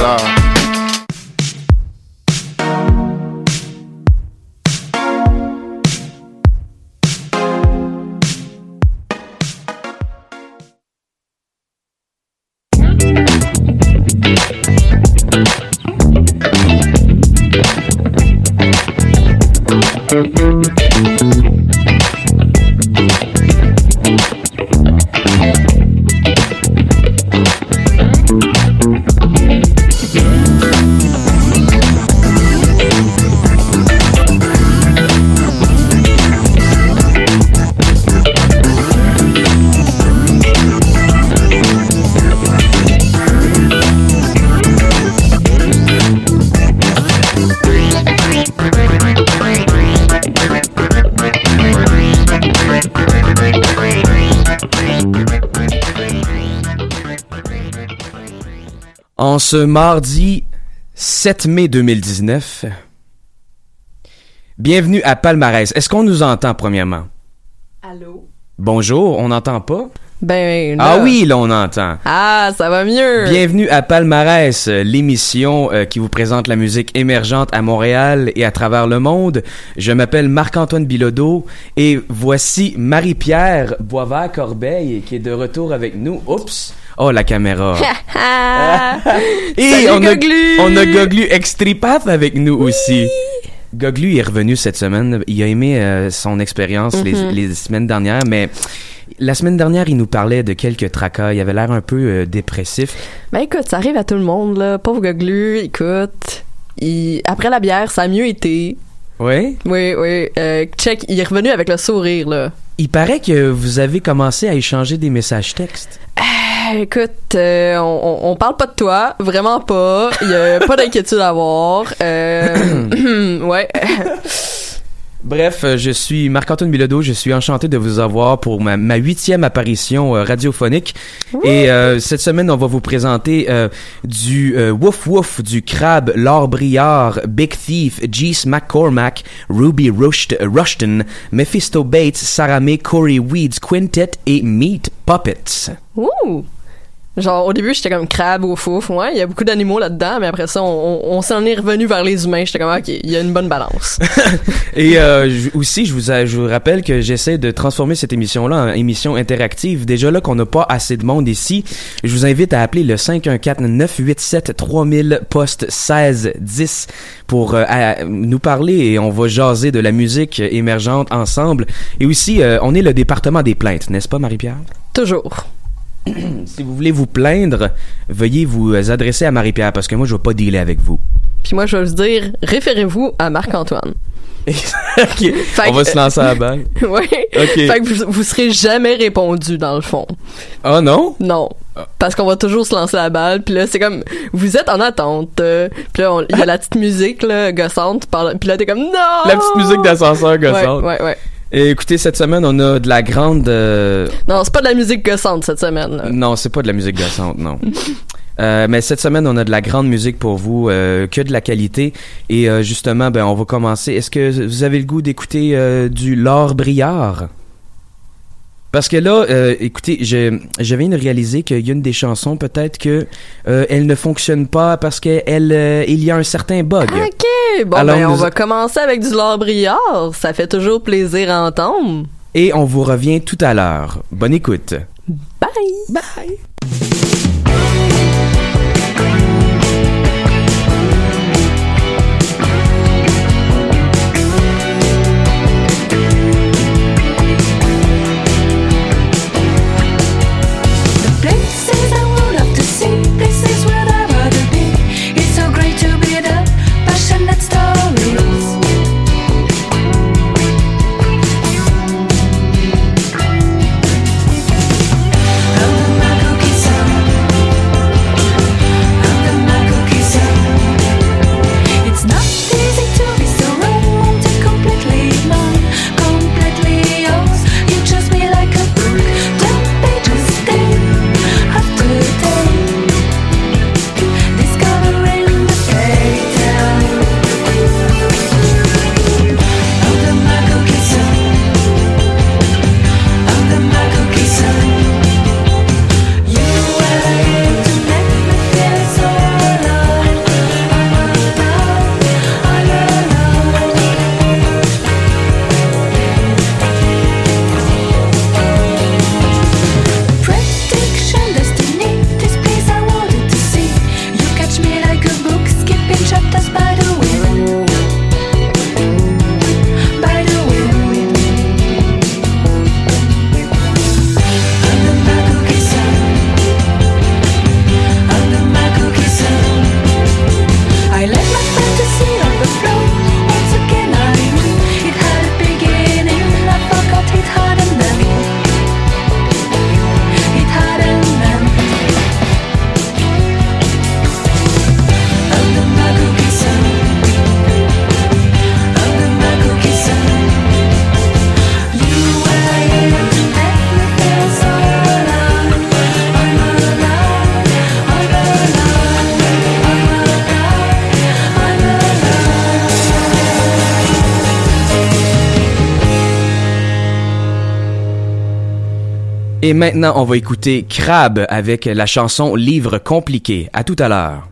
Voilà. Ce mardi 7 mai 2019, bienvenue à Palmarès. Est-ce qu'on nous entend premièrement? Allô? Bonjour, on n'entend pas? Ben, là- Ah oui, là on entend. Ah, ça va mieux. Bienvenue à Palmarès, l'émission euh, qui vous présente la musique émergente à Montréal et à travers le monde. Je m'appelle Marc-Antoine Bilodeau et voici Marie-Pierre Boisvert-Corbeil qui est de retour avec nous. Oups! Oh, la caméra. Ah. Et Salut, on a, Goglu! on a Goglu Extripath avec nous aussi. Goglu est revenu cette semaine. Il a aimé euh, son expérience Mhm. les, les semaines dernières, mais la semaine dernière, il nous parlait de quelques tracas. Il avait l'air un peu euh, dépressif. Ben écoute, ça arrive à tout le monde, là. Pauvre Goglu, écoute. il- Après la bière, ça a mieux été. Oui? Oui, oui. Euh, check, il est revenu avec le sourire, là. Il paraît que vous avez commencé à échanger des messages textes. Ah, écoute, euh, on, parle pas de toi, vraiment pas. Il y a pas d'inquiétude à avoir. Euh, ouais. Bref, euh, je suis Marc-Antoine Bilodeau. Je suis enchanté de vous avoir pour ma, ma huitième apparition euh, radiophonique. Et euh, cette semaine, on va vous présenter euh, du Wouf Wouf, du Crabe, Laure Briard, Big Thief, Jees McCormack, Ruby Rushton, Rushton, Mephisto Bates, Sarah May, Corey Weeds, Quintet et Meat Puppets. Ouh! Genre, au début, j'étais comme crabe ou fouf. Ouais, il y a beaucoup d'animaux là-dedans, mais après ça, on, on- on s'en est revenu vers les humains. J'étais comme, OK, il y a une bonne balance. Et euh, aussi, je vous, je vous rappelle que j'essaie de transformer cette émission-là en émission interactive. Déjà là qu'on n'a pas assez de monde ici, je vous invite à appeler le 514-987-3000 poste 1610 pour euh, à- nous parler et on va jaser de la musique émergente ensemble. Et aussi, euh, on est le département des plaintes, n'est-ce pas Marie-Pierre? Toujours. Si vous voulez vous plaindre, veuillez vous adresser à Marie-Pierre parce que moi, je vais pas dealer avec vous. Puis moi, je vais vous dire, référez-vous à Marc-Antoine. On que- va se lancer à la balle. ouais. Ok. Fait que vous, vous serez jamais répondu, dans le fond. Oh non? Non. Parce qu'on va toujours se lancer la balle. Puis là, c'est comme, vous êtes en attente. euh, puis là, il y a la petite musique, là, gossante. Puis là, t'es comme, non! La petite musique d'ascenseur gossante. Ouais, ouais, ouais. Et écoutez, cette semaine, on a de la grande... euh, Non, c'est pas de la musique gossante cette semaine, là. Non, c'est pas de la musique gossante, non. Euh, mais cette semaine, on a de la grande musique pour vous, euh, que de la qualité. Et justement, ben, on va commencer. Est-ce que vous avez le goût d'écouter du Laure Briard? Parce que là, euh, écoutez, je, je viens de réaliser qu'il y a une des chansons, peut-être que euh, elle ne fonctionne pas parce que elle, euh, il y a un certain bug. Ok, bon, Alors, ben, on nous- va commencer avec du Briard. Ça fait toujours plaisir à entendre. Et on vous revient tout à l'heure. Bonne écoute. Bye! Bye! Et maintenant, on va écouter Crab avec la chanson Livre compliqué. À tout à l'heure.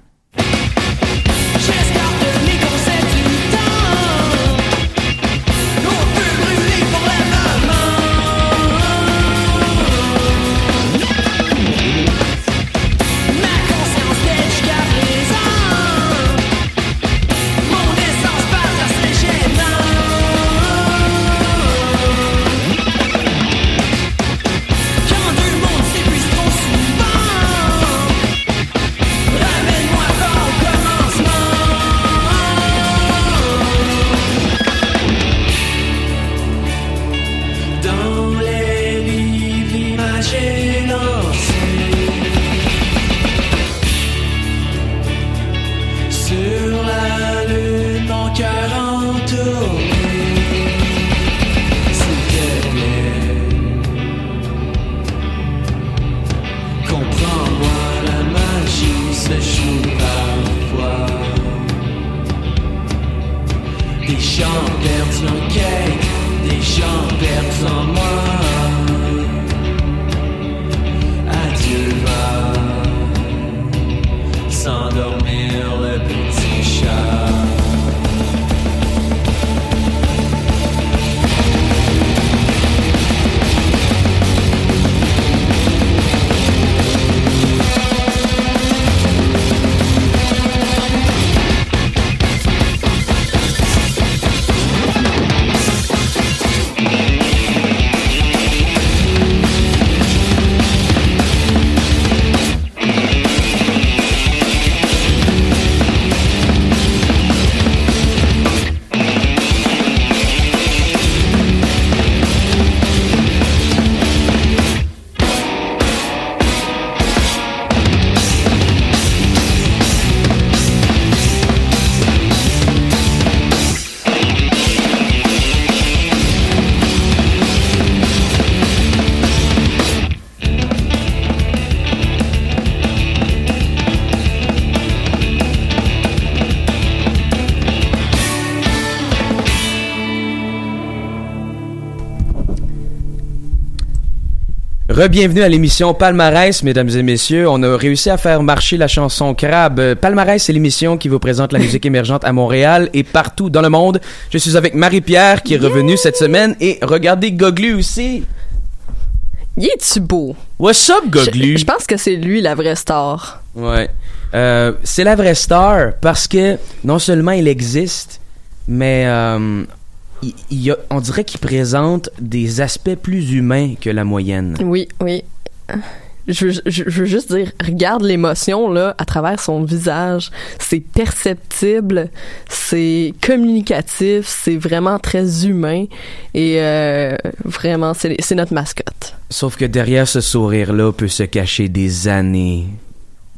Rebienvenue à l'émission Palmarès, mesdames et messieurs. On a réussi à faire marcher la chanson Crabe. Euh, Palmarès, c'est l'émission qui vous présente la musique émergente à Montréal et partout dans le monde. Je suis avec Marie-Pierre qui est revenue cette semaine et regardez Goglu aussi. Il est-tu beau? What's up, Goglu? Je, je pense que c'est lui la vraie star. Ouais. Euh, c'est la vraie star parce que non seulement il existe, mais euh, il, il y a- on dirait qu'il présente des aspects plus humains que la moyenne. Oui, oui. Je veux, je, je veux juste dire, regarde l'émotion là à travers son visage. C'est perceptible, c'est communicatif, c'est vraiment très humain et euh, vraiment c'est c'est notre mascotte. Sauf que derrière ce sourire-là peut se cacher des années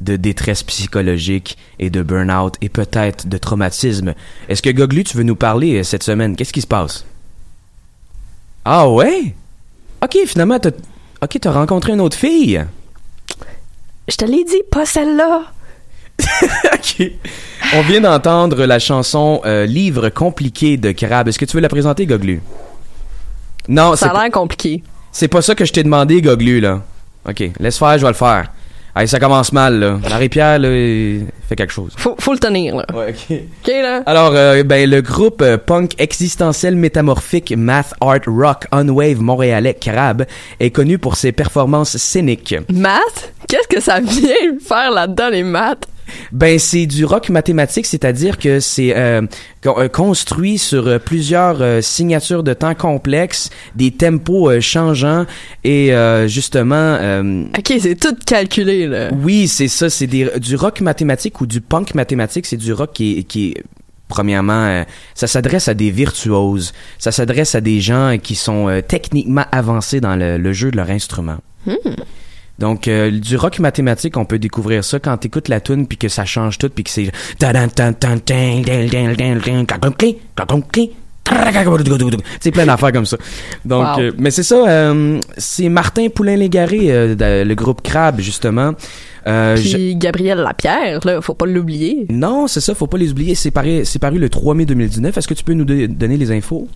de détresse psychologique et de burn-out et peut-être de traumatisme. Est-ce que Goglu, tu veux nous parler euh, cette semaine? Qu'est-ce qui se passe? Ah ouais? Ok, finalement, t'as... Ok, t'as rencontré une autre fille. Je te l'ai dit, pas celle-là. ok. On vient d'entendre la chanson euh, Livre compliqué de Crabe. Est-ce que tu veux la présenter, Goglu? Non, Ça a l'air compliqué. c'est pas ça que je t'ai demandé, Goglu, là. Ok, laisse faire, je vais le faire. Allez, ça commence mal, là. Marie-Pierre, là, il fait quelque chose. Faut, faut le tenir là. Ouais, ok. Ok là. Alors, euh, ben, le groupe euh, punk existentiel métamorphique Math Art Rock Unwave montréalais Crabe est connu pour ses performances scéniques. Maths? Qu'est-ce que ça vient faire là-dedans les maths? Ben, c'est du rock mathématique, c'est-à-dire que c'est euh, euh, construit sur euh, plusieurs euh, signatures de temps complexes, des tempos euh, changeants et euh, justement... euh, Ok, c'est tout calculé là. oui, c'est ça, c'est du rock mathématique ou du punk mathématique, c'est du rock qui est... Qui est Premièrement, euh, ça s'adresse à des virtuoses, ça s'adresse à des gens qui sont euh, techniquement avancés dans le, le jeu de leur instrument. Donc euh, du rock mathématique, on peut découvrir ça quand t'écoutes la tune puis que ça change tout puis que c'est c'est plein d'affaires comme ça. Donc Wow. euh, mais c'est ça euh, c'est Martin Poulain Légaré euh, de- le groupe Crabe justement. Euh, je- Puis Gabriel Lapierre, là, faut pas l'oublier. Non, c'est ça, faut pas les oublier, c'est paru, c'est paru le 3 mai 2019. Est-ce que tu peux nous do- donner les infos?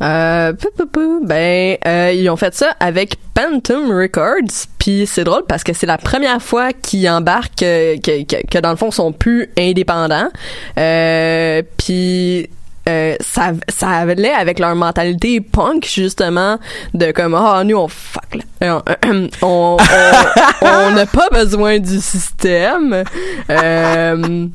Euh, pou, pou, pou, ben, euh, ils ont fait ça avec Phantom Records, puis c'est drôle parce que c'est la première fois qu'ils embarquent, euh, que, dans le fond sont plus indépendants, euh, puis euh, ça, ça allait avec leur mentalité punk justement de comme ah nous on fuck là. Euh, on on- on n'a pas besoin du système Euh,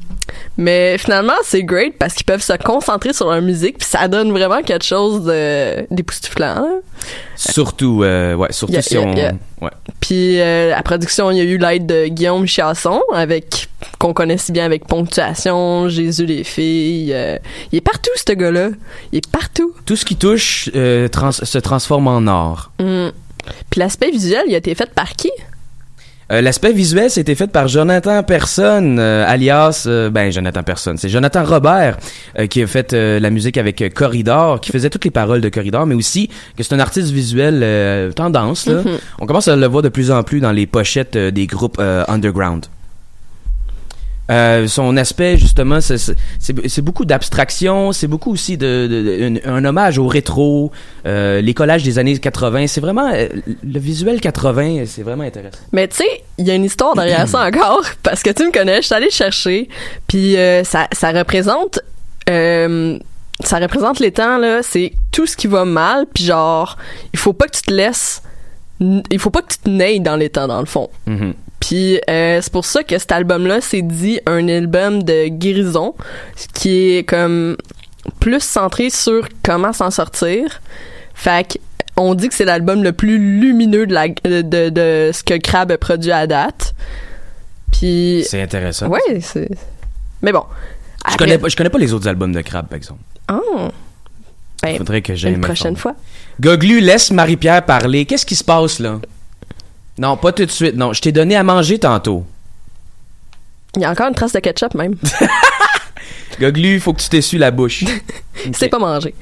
mais finalement c'est great parce qu'ils peuvent se concentrer sur leur musique puis ça donne vraiment quelque chose de d'époustouflant. Surtout, euh, ouais, surtout Yeah, si yeah, on, yeah. ouais. Puis euh, la production, il y a eu l'aide de Guillaume Chasson, avec qu'on connaît si bien avec Ponctuation, Jésus les filles. euh, il est partout ce gars-là. Il est partout. Tout ce qui touche euh, trans- se transforme en or. Mm. Puis l'aspect visuel, il a été fait par qui? Euh, L'aspect visuel, c'était fait par Jonathan Personne, euh, alias, euh, ben Jonathan Personne, c'est Jonathan Robert euh, qui a fait euh, la musique avec Corridor, qui faisait toutes les paroles de Corridor, mais aussi que c'est un artiste visuel euh, tendance. Là. Mhm. On commence à le voir de plus en plus dans les pochettes des groupes euh, underground. Euh, son aspect justement c'est beaucoup d'abstraction c'est beaucoup aussi de, de- de- un, un hommage au rétro euh, les collages des années 80 c'est vraiment euh, le visuel 80 c'est vraiment intéressant Mais tu sais, il y a une histoire derrière ça encore, parce que tu me connais, je suis allée chercher, puis euh, ça, ça représente... ça représente les temps, là, c'est tout ce qui va mal, puis genre, il faut pas que tu te laisses... Il faut pas que tu te nailles dans les temps, dans le fond. Mhm. Puis euh, c'est pour ça que cet album-là, c'est dit un album de guérison, ce qui est comme plus centré sur comment s'en sortir. Fait que on dit que c'est l'album le plus lumineux de, la, de, de, ce que Crab a produit à date. Puis c'est intéressant ouais, c'est. Mais bon. Je connais, pas, je connais pas les autres albums de Crab, par exemple. Oh. Ben, Faudrait que j'aille une prochaine fois. Goglu, laisse Marie-Pierre parler. Qu'est-ce qui se passe, là? Non, pas tout de suite. Non, je t'ai donné à manger tantôt. Il y a encore une trace de ketchup même. Goglu, faut que tu t'essuies la bouche. C'est pas mangé.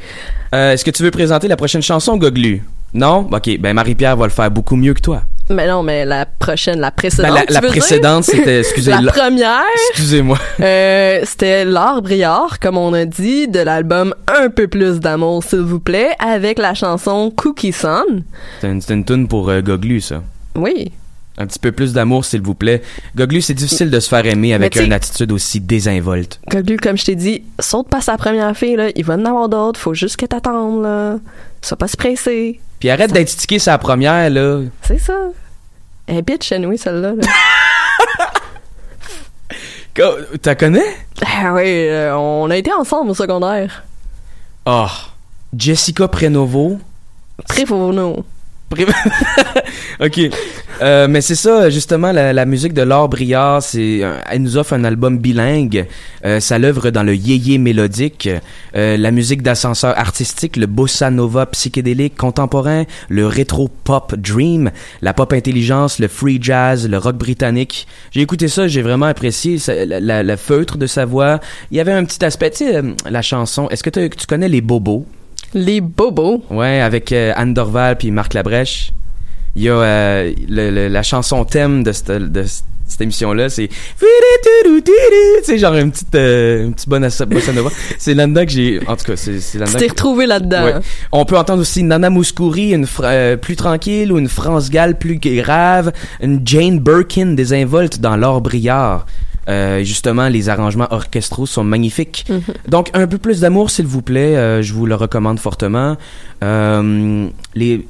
Euh, Est-ce que tu veux présenter la prochaine chanson, Goglu? Non? Ok, ben Marie-Pierre va le faire beaucoup mieux que toi. Mais non, mais la prochaine, la Ben, précédente. la tu la précédente, c'était... Excusez, La première, excusez-moi. euh, c'était L'Art Briard, comme on a dit, de l'album Un peu plus d'amour, s'il vous plaît, avec la chanson Cookie Sun. C'est une, c'est une toune pour euh, Goglu, ça. Oui. Un petit peu plus d'amour, s'il vous plaît. Goglu, c'est difficile de se faire aimer avec une attitude aussi désinvolte. Goglu, comme je t'ai dit, saute pas sa première fille, là. Il va en avoir d'autres. Faut juste que t'attendes, là. Sois pas se presser. Puis arrête d'être stické sa première, là. C'est ça. Elle est bitch, anyway, celle-là, là. T'as connais? ah oui, euh, on a été ensemble au secondaire. Oh. Jessica Prenovo. Non. ok. Euh, mais c'est ça, justement, la, musique de Laure Briard, c'est, elle nous offre un album bilingue. Euh, ça l'œuvre dans le yéyé mélodique, euh, la musique d'ascenseur artistique, le bossa nova psychédélique contemporain, le rétro pop dream, la pop intelligence, le free jazz, le rock britannique. J'ai écouté ça, j'ai vraiment apprécié ça- la, feutre de sa voix. Il y avait un petit aspect, tu sais, euh, la chanson. Est-ce que tu connais les bobos? Les bobos. Ouais, avec euh, Anne Dorval puis Marc Labrèche. Il y a euh, le- le- la chanson thème de cette, de cette émission-là, c'est... C'est genre une petite, euh, un petit bossa bossa nova. C'est là-dedans que j'ai... En tout cas, c'est c'est Tu là-dedans t'es que- retrouvé là-dedans. Ouais. On peut entendre aussi Nana Mouskouri, une fra- euh, plus tranquille, ou une France Gall plus grave, une Jane Birkin désinvolte dans l'or briard. Euh, justement, les arrangements orchestraux sont magnifiques. Mhm. Donc, un peu plus d'amour, s'il vous plaît. euh, je vous le recommande fortement. Euh, les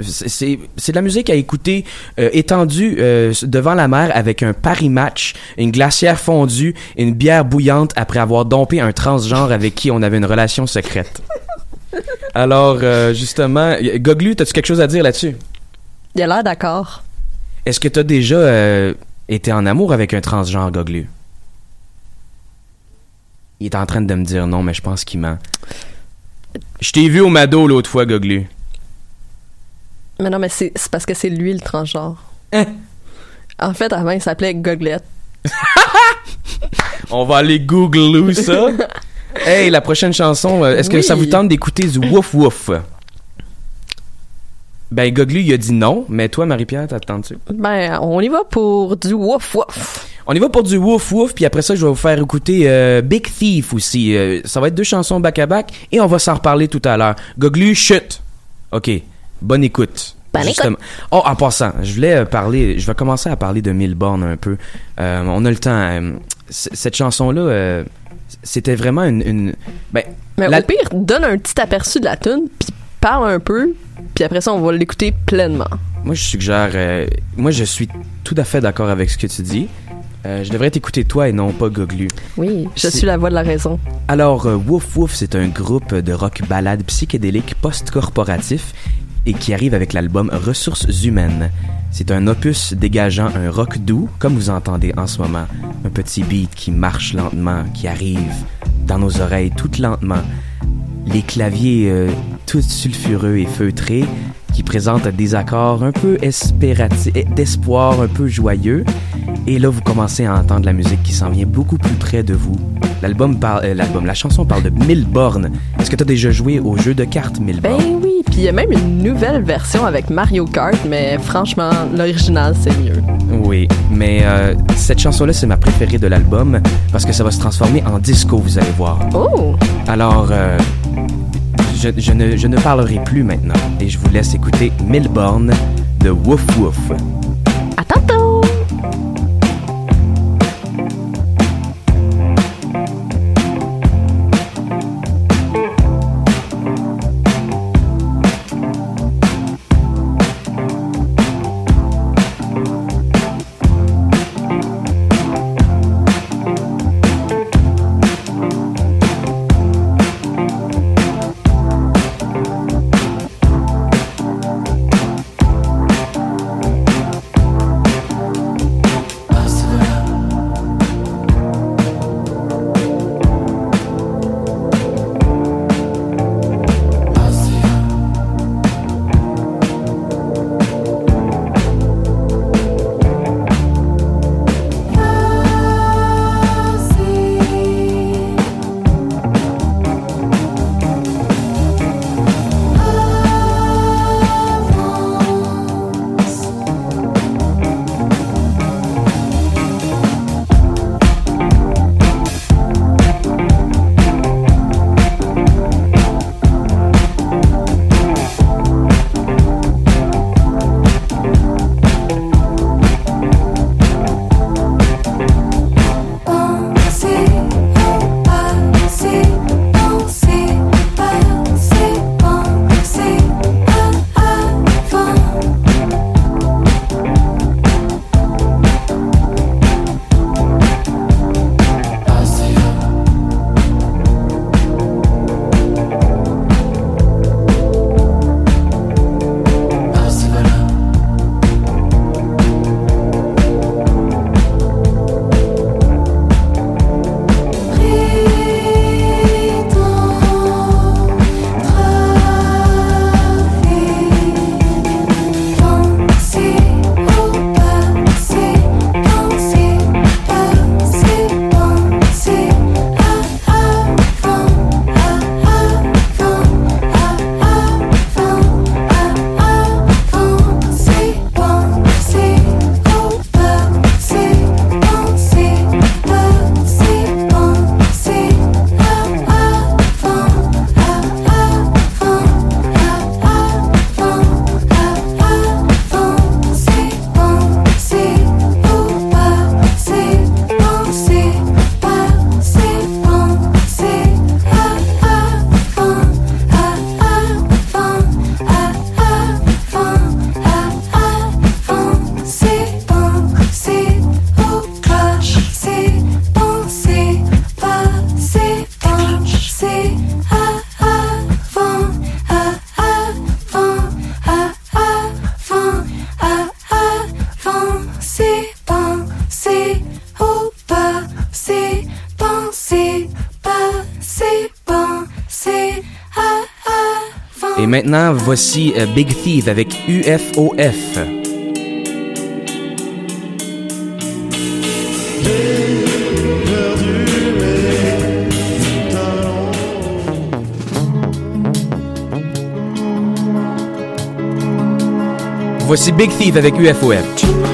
c'est- de la musique à écouter euh, étendue euh, devant la mer avec un Paris match, une glacière fondue, une bière bouillante après avoir dompé un transgenre avec qui on avait une relation secrète. Alors, euh, justement, Goglu, as-tu quelque chose à dire là-dessus? Il a l'air d'accord. Est-ce que t'as déjà été en amour avec un transgenre, Goglu? Il est en train de me dire non, mais je pense qu'il ment. Je t'ai vu au Mado l'autre fois, Goglu. Mais non, mais c'est parce que c'est lui le transgenre. Hein? En fait, avant, il s'appelait Goglette. On va aller Google ça. hey, la prochaine chanson, euh, est-ce que Oui. ça vous tente d'écouter du Wouf Wouf? Ben, Goglu, il a dit non, mais toi, Marie-Pierre, t'attends-tu? Ben, on y va pour du wouf wouf. On y va pour du Wouf Wouf, puis après ça, je vais vous faire écouter euh, Big Thief aussi. Euh, ça va être deux chansons back-à-back, et on va s'en reparler tout à l'heure. Goglu, chut! OK, bonne écoute. Bonne Justement. Oh, en passant, je voulais euh, parler, je vais commencer à parler de Milborn un peu. Euh, on a le temps. cette chanson-là, c'était vraiment une... une- ben, Mais la- au pire, donne un petit aperçu de la tune, puis parle un peu, puis après ça, on va l'écouter pleinement. Moi, je suggère. euh, moi, je suis tout à fait d'accord avec ce que tu dis. Euh, je devrais t'écouter toi et non pas Goglu. Oui, je suis la voix de la raison. Alors, euh, Wouf Wouf, c'est un groupe de rock balade psychédélique post-corporatif et qui arrive avec l'album Ressources humaines. C'est un opus dégageant un rock doux, comme vous entendez en ce moment. Un petit beat qui marche lentement, qui arrive dans nos oreilles tout lentement. Les claviers euh, tout sulfureux et feutrés qui présentent des accords un peu eh, d'espoir, un peu joyeux. Et là, vous commencez à entendre la musique qui s'en vient beaucoup plus près de vous. L'album parle, euh, l'album, la chanson parle de mille bornes. Est-ce que tu as déjà joué au jeu de cartes mille Ben bornes? oui, puis il y a même une nouvelle version avec Mario Kart, mais franchement, l'original, c'est mieux. Oui, mais euh, cette chanson-là, c'est ma préférée de l'album parce que ça va se transformer en disco, vous allez voir. Oh! Alors, euh, je, je ne, je ne parlerai plus maintenant et je vous laisse écouter Mille bornes de Wouf Wouf. Voici euh, Big Thief avec UFOF. Voici Big Thief avec UFOF.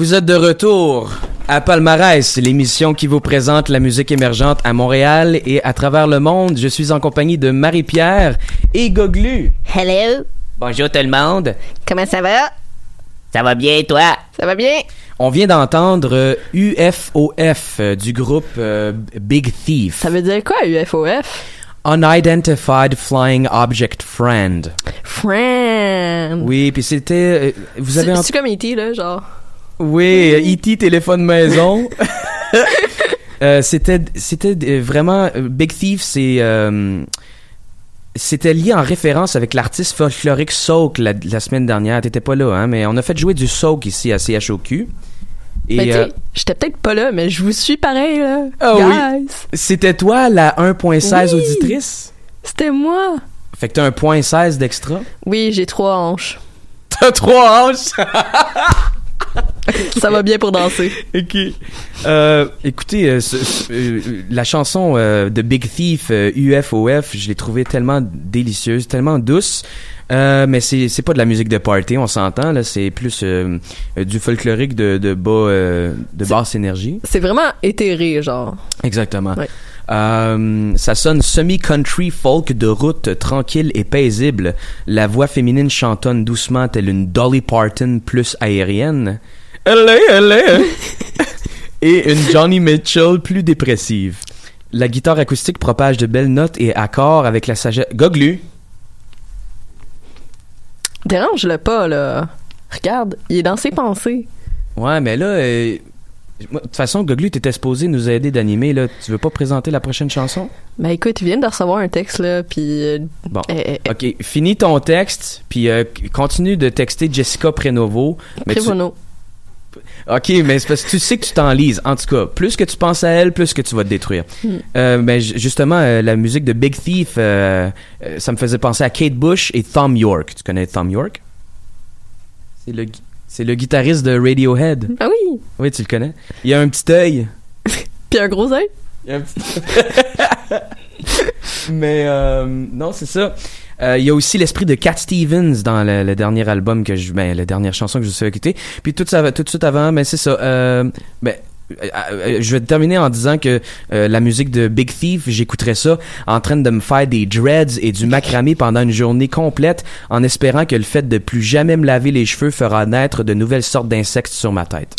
Vous êtes de retour à Palmarès, l'émission qui vous présente la musique émergente à Montréal et à travers le monde. Je suis en compagnie de Marie-Pierre et Goglu. Hello, Bonjour tout le monde. comment ça va? Ça va bien toi? Ça va bien? On vient d'entendre euh, UFOF euh, du groupe euh, Big Thief. Ça veut dire quoi, UFOF? Unidentified Flying Object Friend. Friend. Oui, puis c'était... euh, vous avez... C'est comme E.T., là, genre? Oui, euh, E.T. téléphone maison. Euh, c'était c'était euh, vraiment Big Thief c'est euh, c'était lié en référence avec l'artiste folklorique Soak la, la semaine dernière. T'étais pas là, hein, mais on a fait jouer du Soak ici à CHOQ. Et Ben, euh, j'étais peut-être pas là, mais je vous suis pareil, là. Ah oui. C'était toi la 1.16 Oui. auditrice? c'était moi. Fait que t'as un point 16 d'extra? Oui, j'ai trois hanches. T'as trois hanches? Ça va bien pour danser. Ok. Euh, écoutez, euh, ce- euh, la chanson de Big Thief, UFOF, je l'ai trouvée tellement délicieuse, tellement douce. Mais c'est c'est pas de la musique de party, on s'entend là. C'est plus du folklorique de de bas de basse énergie. C'est vraiment éthéré, genre. Exactement. Ouais. Euh, ça sonne semi-country folk de route tranquille et paisible. La voix féminine chantonne doucement telle une Dolly Parton plus aérienne. Elle est, elle est. et une Johnny Mitchell plus dépressive. La guitare acoustique propage de belles notes et accords avec la sagesse. Goglu. Dérange-le pas, là. Regarde, il est dans ses pensées. Ouais, mais là, euh, de toute façon, Goglu, t'étais supposé nous aider d'animer, là. Tu veux pas présenter la prochaine chanson? Ben écoute, il vient de recevoir un texte, là, puis... euh, Bon. eh, eh, Ok, finis ton texte, puis euh, continue de texter Jessica Prenovo. Mais tu- Prévono. Ok, mais c'est parce que tu sais que tu t'enlises. En tout cas, plus que tu penses à elle, plus que tu vas te détruire. Hmm. Euh, ben, ju- justement, euh, la musique de Big Thief, euh, euh, ça me faisait penser à Kate Bush et Thom Yorke. Tu connais Thom Yorke? C'est le, c'est le guitariste de Radiohead. Ah oui! Oui, tu le connais. Il a un petit œil. Puis un gros œil. Il a un petit- Mais euh, non, c'est ça. Euh, il y a aussi l'esprit de Cat Stevens dans le, le dernier album que je, ben, la dernière chanson que je vous ai écouter. Puis tout ça, tout de suite avant, mais c'est ça. Euh, ben, je vais terminer en disant que euh, la musique de Big Thief, j'écouterais ça en train de me faire des dreads et du macramé pendant une journée complète, en espérant que le fait de plus jamais me laver les cheveux fera naître de nouvelles sortes d'insectes sur ma tête.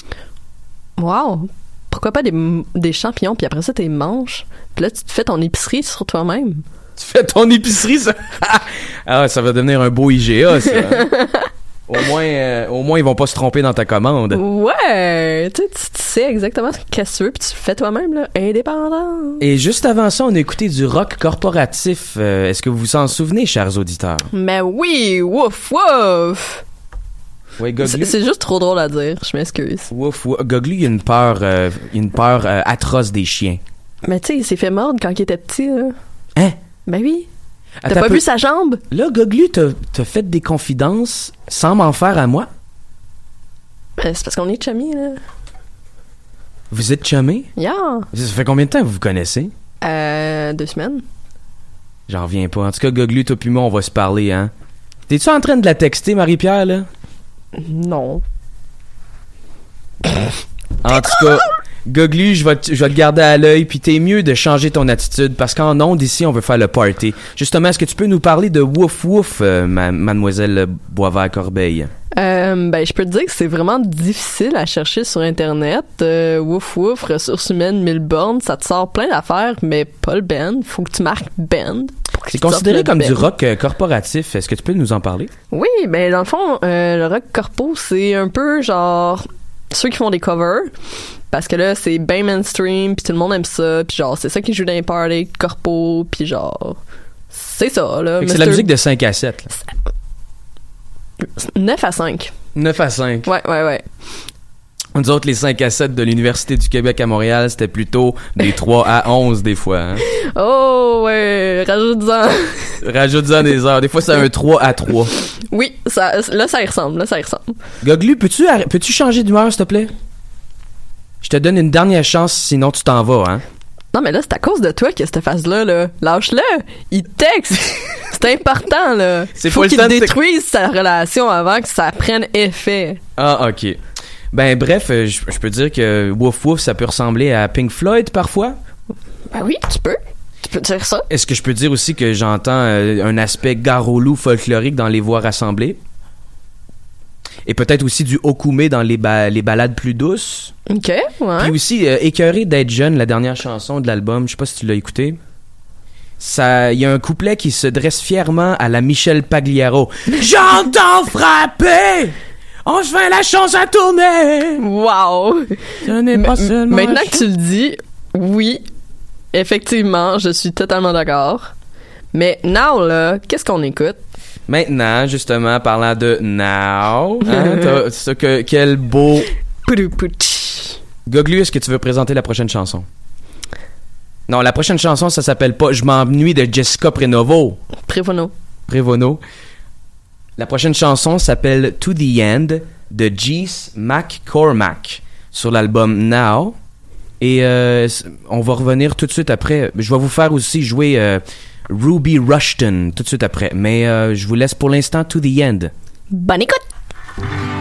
Wow! Pourquoi pas des, des champignons, puis après ça, tes manches. Puis là, tu te fais ton épicerie sur toi-même. Tu fais ton épicerie, ça? ah, ça va devenir un beau IGA, ça. au, moins, euh, au moins, ils vont pas se tromper dans ta commande. Ouais! Tu sais, tu tu sais exactement ce que tu veux, puis tu fais toi-même, là. Indépendant. Et juste avant ça, on a écouté du rock corporatif. Euh, Est-ce que vous vous en souvenez, chers auditeurs? Mais oui! Wouf, wouf! Oui, C'est juste trop drôle à dire, je m'excuse. Ouf, ouf. Goglu, il a une peur, euh, une peur atroce des chiens. Mais tu sais, il s'est fait mordre quand il était petit, là. Hein? Ben oui. T'as pas peu. vu sa jambe? Là, Goglu, t'as fait des confidences sans m'en faire à moi? Ben, c'est parce qu'on est chummy, là. Vous êtes chumé? Yeah! Ça fait combien de temps que vous vous connaissez? Euh, deux semaines. J'en reviens pas. En tout cas, Goglu, toi puis moi, on va se parler, hein? T'es-tu en train de la texter, Marie-Pierre, là? Non. En tout cas, Goglu, je vais, te- je vais te garder à l'œil, puis t'es mieux de changer ton attitude, parce qu'en ondes, ici, on veut faire le party. Justement, est-ce que tu peux nous parler de Wouf Wouf, euh, ma- mademoiselle Boisvert-Corbeil? Euh, ben, je peux te dire que c'est vraiment difficile à chercher sur Internet. Euh, wouf wouf, ressources humaines, 1000 bornes, ça te sort plein d'affaires, mais pas le band. Faut que tu marques band. C'est considéré comme du rock euh, corporatif. Est-ce que tu peux nous en parler? Oui, ben dans le fond, euh, le rock corpo, c'est un peu genre ceux qui font des covers. Parce que là, c'est bien mainstream, puis tout le monde aime ça, puis genre, c'est ça qui joue dans les parties corpo, puis genre, c'est ça, là. C'est la musique de 5 à 7. là. 9 à 5. 9 à 5. Ouais, ouais, ouais. Nous autres, les 5 à 7 de l'Université du Québec à Montréal, c'était plutôt des 3 à 11 des fois. Hein? Oh, ouais, rajoute-en. Rajoute-en des heures. Des fois, c'est un 3 à 3. oui, ça, là, ça y ressemble, là, ça y ressemble. Goglu, peux-tu peux-tu changer d'humeur, s'il te plaît? Je te donne une dernière chance, sinon tu t'en vas, hein? Non, mais là, c'est à cause de toi que cette phase-là, là. Lâche-le! Il texte! c'est important, là. C'est Faut qu'il détruise sa relation avant que ça prenne effet. Ah, ok. Ben, bref, euh, je je peux dire que Wouf Wouf, ça peut ressembler à Pink Floyd parfois. Ben oui, tu peux. Tu peux dire ça. Est-ce que je peux dire aussi que j'entends euh, un aspect garolou folklorique dans les voix rassemblées? Et peut-être aussi du okume dans les, ba- les balades plus douces? OK, ouais. Puis aussi, euh, Écœuré d'être jeune, la dernière chanson de l'album, je sais pas si tu l'as écouté. Ça, il y a un couplet qui se dresse fièrement à la Michel Pagliaro. J'entends frapper! On se fait la chance à tourner! Wow! Ce n'est pas m- seulement... Maintenant que tu le dis, oui, effectivement, je suis totalement d'accord. Mais now, là, qu'est-ce qu'on écoute? Maintenant, justement, parlant de now, hein, ce que, quel beau... Goglu, est-ce que tu veux présenter la prochaine chanson? Non, la prochaine chanson, ça s'appelle pas Je m'ennuie de Jessica Prenovo. Prévono. Prévono. La prochaine chanson s'appelle To the End de Geese McCormack sur l'album Now. Et euh, on va revenir tout de suite après. Je vais vous faire aussi jouer euh, Ruby Rushton tout de suite après. Mais euh, je vous laisse pour l'instant To the End. Bonne écoute!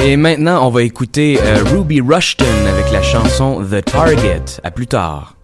Et maintenant, on va écouter euh, Ruby Rushton avec la chanson The Target. À plus tard.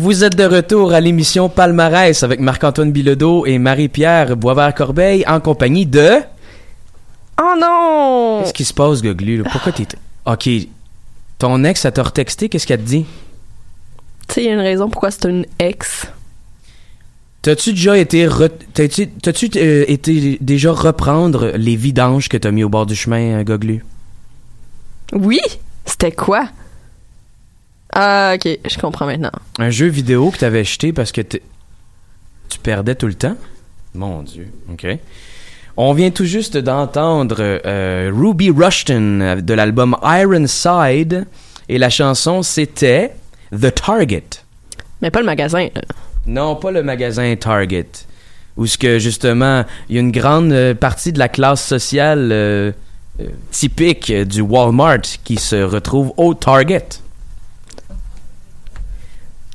Vous êtes de retour à l'émission Palmarès avec Marc-Antoine Bilodeau et Marie-Pierre Boisvert-Corbeil en compagnie de... Oh non! Qu'est-ce qui se passe, Goglu? Pourquoi t'es... Ok, ton ex, elle t'a retexté, qu'est-ce qu'elle te dit? Tu sais, il y a une raison pourquoi c'est une ex. T'as-tu déjà été... re- T'as-tu t'as-tu, euh, été déjà reprendre les vidanges que t'as mis au bord du chemin, euh, Goglu? Oui? C'était quoi? Ah, ok, je comprends maintenant. Un jeu vidéo que t'avais acheté parce que tu perdais tout le temps? Mon Dieu, ok. On vient tout juste d'entendre euh, Ruby Rushton de l'album Ironside et la chanson c'était The Target. Mais pas le magasin. là. Non, pas le magasin Target. Où ce que justement, il y a une grande euh, partie de la classe sociale euh, typique du Walmart qui se retrouve au Target.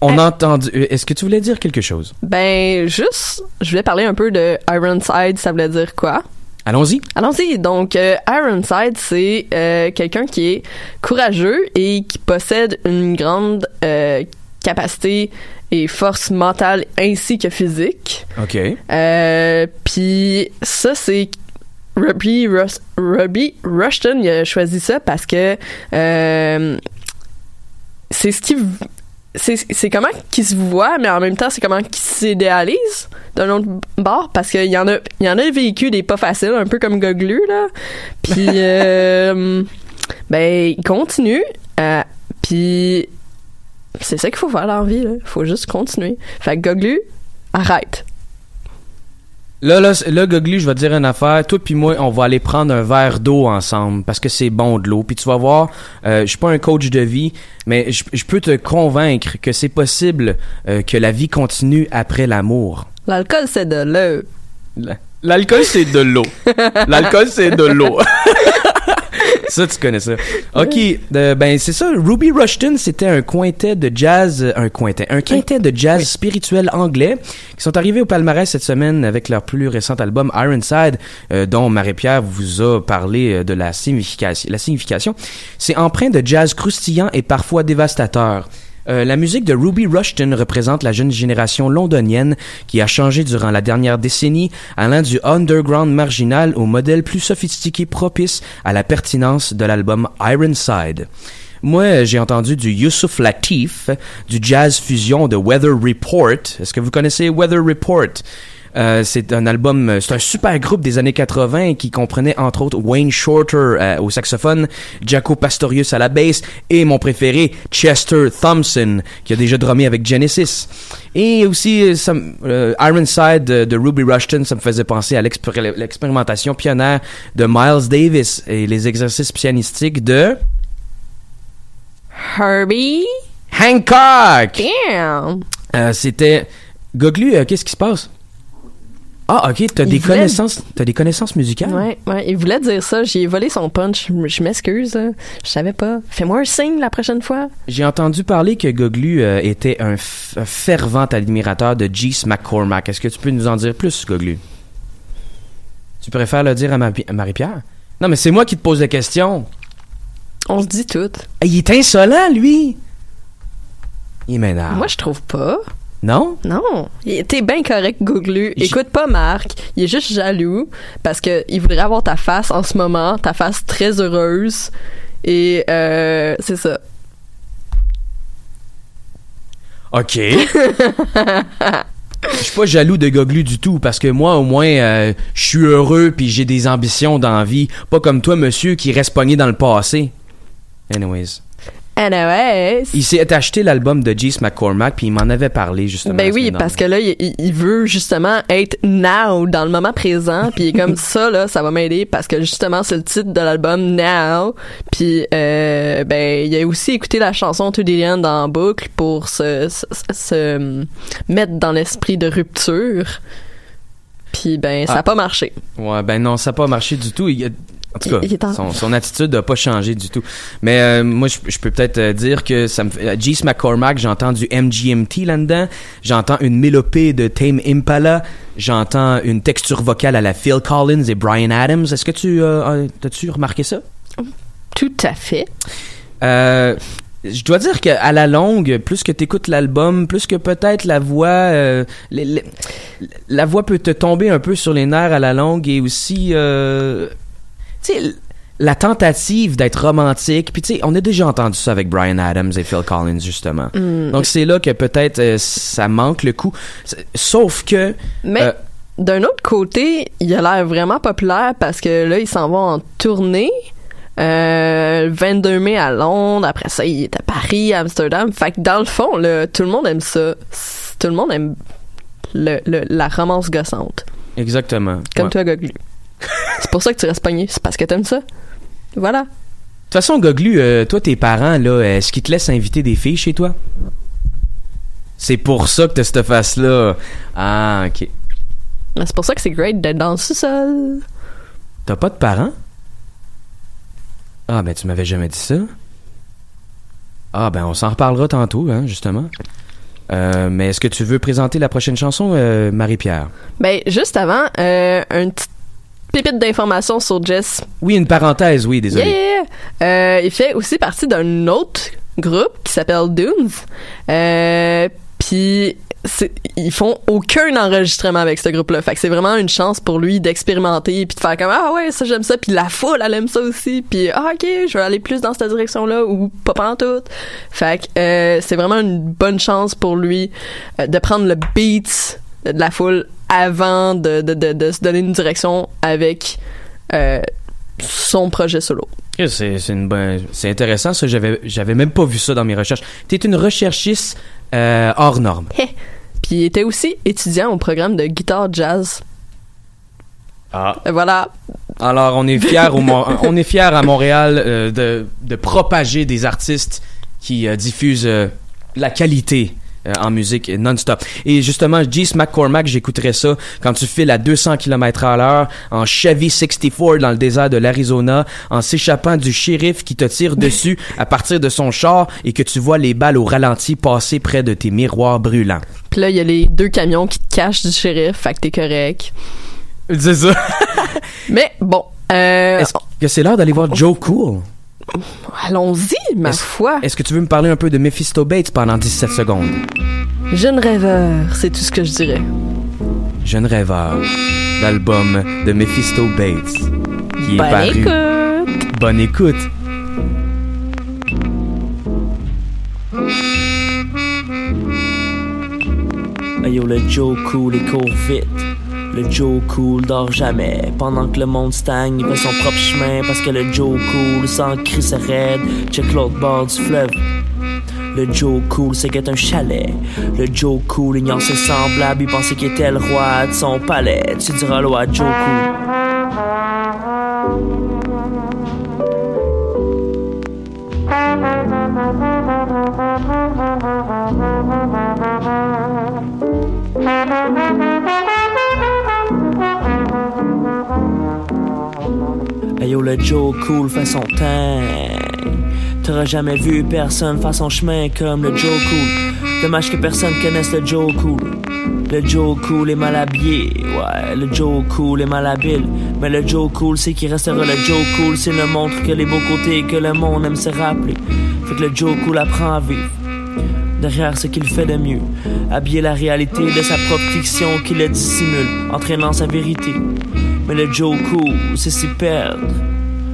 On a entendu. Est-ce que tu voulais dire quelque chose? Ben, juste, je voulais parler un peu de Ironside, ça voulait dire quoi? Allons-y. Allons-y. Donc, euh, Ironside, c'est euh, quelqu'un qui est courageux et qui possède une grande euh, capacité et force mentale ainsi que physique. OK. Puis ça, c'est Ruby, Rus- Ruby Rushton, il a choisi ça parce que euh, c'est ce qui c'est comment qu'il se voit, mais en même temps, c'est comment qu'il s'idéalise d'un autre bord, parce qu'il y en a, il y en a vécu des pas faciles, un peu comme Goglu, là. Puis, euh, ben, il continue, euh, puis c'est ça qu'il faut faire dans la vie, là. faut juste continuer. Fait que Goglu, arrête. Là, là, là, Goglu, je vais te dire une affaire. Toi puis moi, on va aller prendre un verre d'eau ensemble parce que c'est bon de l'eau. Puis tu vas voir, euh, je suis pas un coach de vie, mais je, je peux te convaincre que c'est possible euh, que la vie continue après l'amour. L'alcool, c'est de l'eau. La- L'alcool, c'est de l'eau. L'alcool, c'est de l'eau. ça, tu connais ça. OK, euh, ben c'est ça. Ruby Rushton, c'était un quintet de jazz, euh, un quintet, un quintet de jazz spirituel anglais qui sont arrivés au palmarès cette semaine avec leur plus récent album Ironside, euh, dont Marie-Pierre vous a parlé de la signification. La signification, c'est empreint de jazz croustillant et parfois dévastateur. Euh, la musique de Ruby Rushton représente la jeune génération londonienne qui a changé durant la dernière décennie, allant du underground marginal au modèle plus sophistiqué propice à la pertinence de l'album Ironside. Moi, j'ai entendu du Yusuf Latif, du jazz fusion de Weather Report. Est-ce que vous connaissez Weather Report? Euh, c'est un album, c'est un super groupe des années 80 qui comprenait entre autres Wayne Shorter euh, au saxophone, Jaco Pastorius à la basse et mon préféré Chester Thompson qui a déjà drummé avec Genesis. Et aussi euh, euh, Ironside de, Ruby Rushton, ça me faisait penser à l'expér- l'expérimentation pionnière de Miles Davis et les exercices pianistiques de Herbie? Hancock. Damn! Euh, C'était Goglu, euh, qu'est-ce qui se passe? Ah, ok, t'as des voulait- connaissances, t'as des connaissances musicales? Ouais, ouais, il voulait dire ça. J'ai volé son punch. Je m'excuse. Je savais pas. Fais-moi un signe la prochaine fois. J'ai entendu parler que Goglu euh, était un, fervent admirateur de Geese McCormack. Est-ce que tu peux nous en dire plus, Goglu? Tu préfères le dire à, ma- à Marie-Pierre? Non, mais c'est moi qui te pose la question. On se dit tout. Il est insolent, lui! Il m'énerve. Moi, je trouve pas. Non? Non. T'es bien correct, Googlu. Écoute pas Marc. Il est juste jaloux parce que il voudrait avoir ta face en ce moment, ta face très heureuse. Et euh, c'est ça. OK. Je suis pas jaloux de Goglu du tout parce que moi au moins euh, je suis heureux puis j'ai des ambitions dans la vie, pas comme toi monsieur qui reste pogné dans le passé. Anyways, Anyways. il s'est acheté l'album de Geese McCormack puis il m'en avait parlé justement. Ben oui, parce que là, il, veut justement être now, dans le moment présent, puis comme ça, là, ça va m'aider, parce que justement, c'est le titre de l'album Now, puis euh, ben, il a aussi écouté la chanson To The End en boucle pour se, se, mettre dans l'esprit de rupture, puis ben, ça Ah. a pas marché. Ouais, ben non, ça n'a pas marché du tout. Il a- en tout cas, il est en- son, son attitude n'a pas changé du tout. Mais euh, moi, je, je peux peut-être euh, dire que ça me fait... Geese McCormack, j'entends du MGMT là-dedans. J'entends une mélopée de Tame Impala. J'entends une texture vocale à la Phil Collins et Brian Adams. Est-ce que tu... Euh, euh, T'as-tu remarqué ça? Tout à fait. Euh, je dois dire qu'à la longue, plus que t'écoutes l'album, plus que peut-être la voix, euh, les- les- la voix peut te tomber un peu sur les nerfs à la longue et aussi, euh, sais, la tentative d'être romantique. Puis tu sais, on a déjà entendu ça avec Brian Adams et Phil Collins justement. Mm. Donc c'est là que peut-être euh, ça manque le coup. Sauf que Mais Euh, d'un autre côté, il a l'air vraiment populaire parce que là, il s'en va en tournée. Euh, le 22 mai à Londres, après ça, il est à Paris, à Amsterdam. Fait que dans le fond, là, tout le monde aime ça. Tout le monde aime le, le- la romance gossante. exactement. Comme Ouais. toi, Goglu. C'est pour ça que tu restes pogné. C'est parce que t'aimes ça. Voilà. De toute façon, Goglu, euh, toi, tes parents, là, est-ce qu'ils te laissent inviter des filles chez toi? C'est pour ça que t'as cette face-là. Ah, ok. C'est pour ça que c'est great d'être dans le sous-sol. T'as pas de parents? Ah, ben tu m'avais jamais dit ça. Ah, ben on s'en reparlera tantôt, hein, justement. Euh, mais est-ce que tu veux présenter la prochaine chanson, euh, Marie-Pierre? Ben, juste avant, euh, un petit pépite d'informations sur Jess Oui, une parenthèse, oui, désolé. Yeah! Euh, il fait aussi partie d'un autre groupe qui s'appelle Dunes. Euh, Puis ils font aucun enregistrement avec ce groupe-là. Fait que c'est vraiment une chance pour lui d'expérimenter puis de faire comme ah ouais ça j'aime ça puis la foule elle aime ça aussi puis ah ok je vais aller plus dans cette direction-là ou pas pantoute. Fait que euh, c'est vraiment une bonne chance pour lui euh, de prendre le beat de la foule avant de, de, de, de se donner une direction avec euh, son projet solo. C'est c'est intéressant, ça. J'avais j'avais même pas vu ça dans mes recherches. T'es une recherchiste euh, hors norme. Puis il était aussi étudiant au programme de guitare jazz. Ah. Et voilà. Alors, on est fiers au on est fiers à Montréal euh, de, de propager des artistes qui euh, diffusent euh, la qualité euh, en musique non-stop. Et justement, Geese McCormack, j'écouterais ça quand tu files à 200 km à l'heure en Chevy 64 dans le désert de l'Arizona, en s'échappant du shérif qui te tire dessus à partir de son char et que tu vois les balles au ralenti passer près de tes miroirs brûlants. Puis là, il y a les deux camions qui te cachent du shérif, fait que t'es correct. C'est ça. Mais bon, euh, Est-ce que c'est l'heure d'aller voir Joe Cool? Allons-y, ma foi. Est-ce que tu veux me parler un peu de Mephisto Bates pendant 17 secondes? Jeune rêveur, c'est tout ce que je dirais. Jeune rêveur, l'album de Mephisto Bates, qui est Bonne paru. écoute. Bonne écoute. Hey yo, le Joe cool, il court vite. Le Joe cool dort jamais. Pendant que le monde stagne, il fait son propre chemin. Parce que le Joe cool, sans cri se raide, check l'autre bord du fleuve. Le Joe cool, c'est qu'être un chalet. Le Joe cool ignore ses semblables, il pensait qu'il était le roi de son palais. Tu diras l'eau à Joe cool. le Joe cool fait son temps. T'auras jamais vu personne faire son chemin comme le Joe cool. Dommage que personne connaisse le Joe cool. Le Joe cool est mal habillé, ouais, le Joe cool est mal habile. Mais le Joe cool, c'est qu'il restera le Joe cool s'il ne montre que les beaux côtés que le monde aime se rappeler. Fait que le Joe cool apprend à vivre derrière ce qu'il fait de mieux. Habiller la réalité de sa propre fiction qui le dissimule, entraînant sa vérité. Mais le Joe Cool, c'est s'y perdre.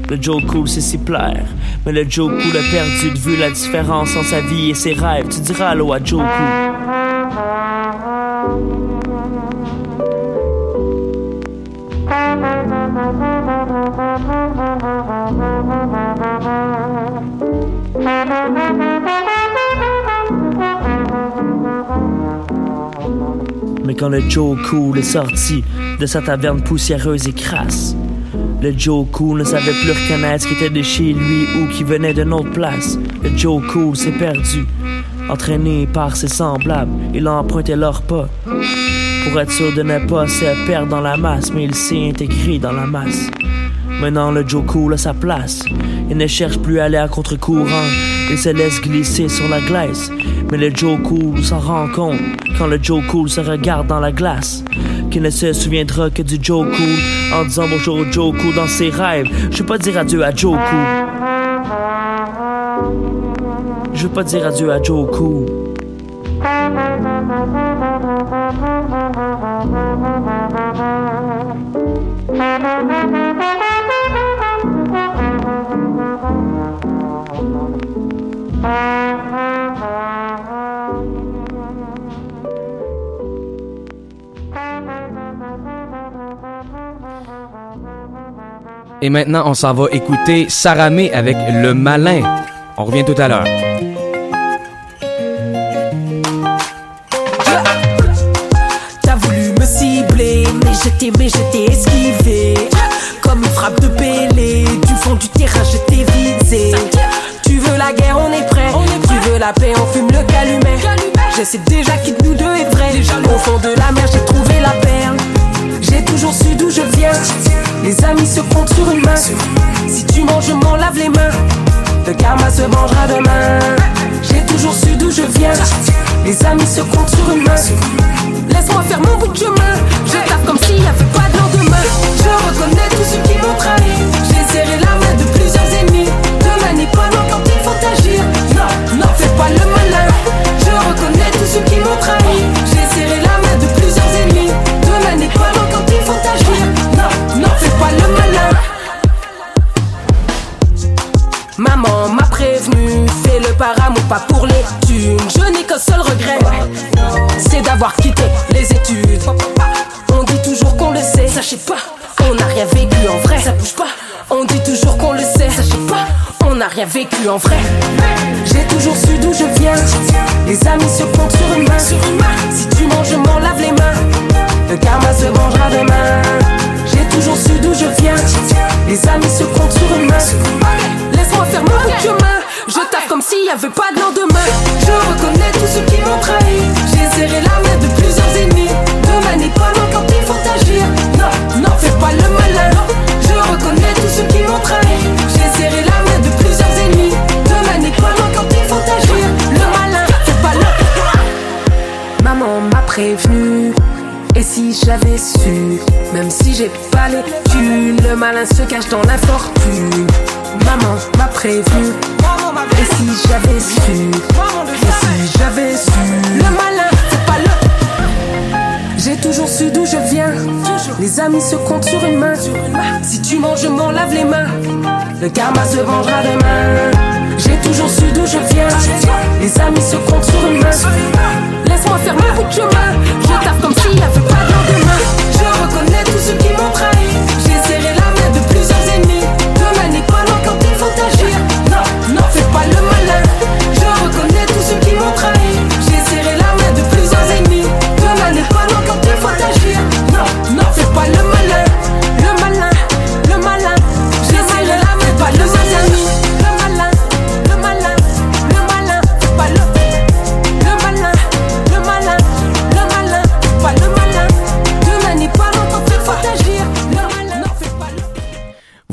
Le Joe Cool, c'est s'y plaire. Mais le Joe Cool a perdu de vue la différence entre sa vie et ses rêves. Tu diras allô à Joe. Quand le Joe Cool est sorti de sa taverne poussiéreuse et crasse, le Joe Cool ne savait plus reconnaître qui était de chez lui ou qui venait d'une autre place. Le Joe Cool s'est perdu. Entraîné par ses semblables, il a emprunté pas. Pour être sûr de ne pas se perdre dans la masse, mais il s'est intégré dans la masse. Maintenant, le Joe Cool a sa place. Il ne cherche plus à aller à contre-courant. Il se laisse glisser sur la glace. Mais le Joe Cool s'en rend compte quand le Joe Cool se regarde dans la glace. Qu'il ne se souviendra que du Joe Cool en disant bonjour au Joe Cool dans ses rêves. Je veux pas dire adieu à Joe Cool. Je veux pas dire adieu à Joe Cool. Et maintenant, on s'en va écouter Saramé avec Le Malin. On revient tout à l'heure. T'as voulu me cibler, mais je t'ai, mais je t'ai esquivé. Comme une frappe de Pélé, du fond du terrain, je t'ai visé. Tu veux la guerre, on est prêt. Tu veux la paix, on fume le calumet. Je sais déjà qui de nous deux est vrai. Au fond de la mer, j'ai trouvé la perle. J'ai toujours su d'où. Les amis se comptent sur une main. Si tu manges, je m'en lave les mains. Le karma se vengera demain. J'ai toujours su d'où je viens. Les amis se comptent sur une main. Laisse-moi faire mon bout de chemin. Je tape comme s'il n'y avait pas de lendemain. Je reconnais tous ceux qui m'ont trahi. J'ai serré la main de plusieurs ennemis. Demain n'est pas loin quand il faut agir. Non, non, fais pas le malin. Je reconnais tous ceux qui m'ont trahi. Prévenu, fais le par amour, pas pour les thunes. Je n'ai qu'un seul regret, c'est d'avoir quitté les études. On dit toujours qu'on le sait, sachez pas, on n'a rien vécu en vrai. Ça bouge pas, on dit toujours qu'on le sait, sachez pas, on n'a rien vécu en vrai. J'ai toujours su d'où je viens, les amis se comptent sur une main. Si tu manges, je m'en lave les mains. Le karma se vengera demain. Toujours su d'où je viens, les amis se comptent sur une main. Laisse-moi faire mon de chemin. Je taffe comme s'il n'y avait pas de lendemain. Je reconnais tous ceux qui m'ont trahi. J'ai serré la main de plusieurs ennemis. Demain n'est pas loin quand il faut agir. Non, non, fais pas le malin. Je reconnais tous ceux qui m'ont trahi. J'ai serré la main de plusieurs ennemis. Demain n'est pas loin quand il faut agir. Le malin, fais pas le. Maman m'a prévenu. Si j'avais su, même si j'ai pas les thunes, le malin se cache dans l'infortune. Maman m'a prévenu. Et si j'avais su, et si j'avais su, le malin, c'est pas le. J'ai toujours su d'où je viens. Les amis se comptent sur une main. Si tu manges, je m'en lave les mains. Le karma se vengera demain. J'ai toujours su d'où je viens. Les amis se comptent sur une main. Laisse-moi faire ma route de chemin. Je taffe comme s'il y avait pas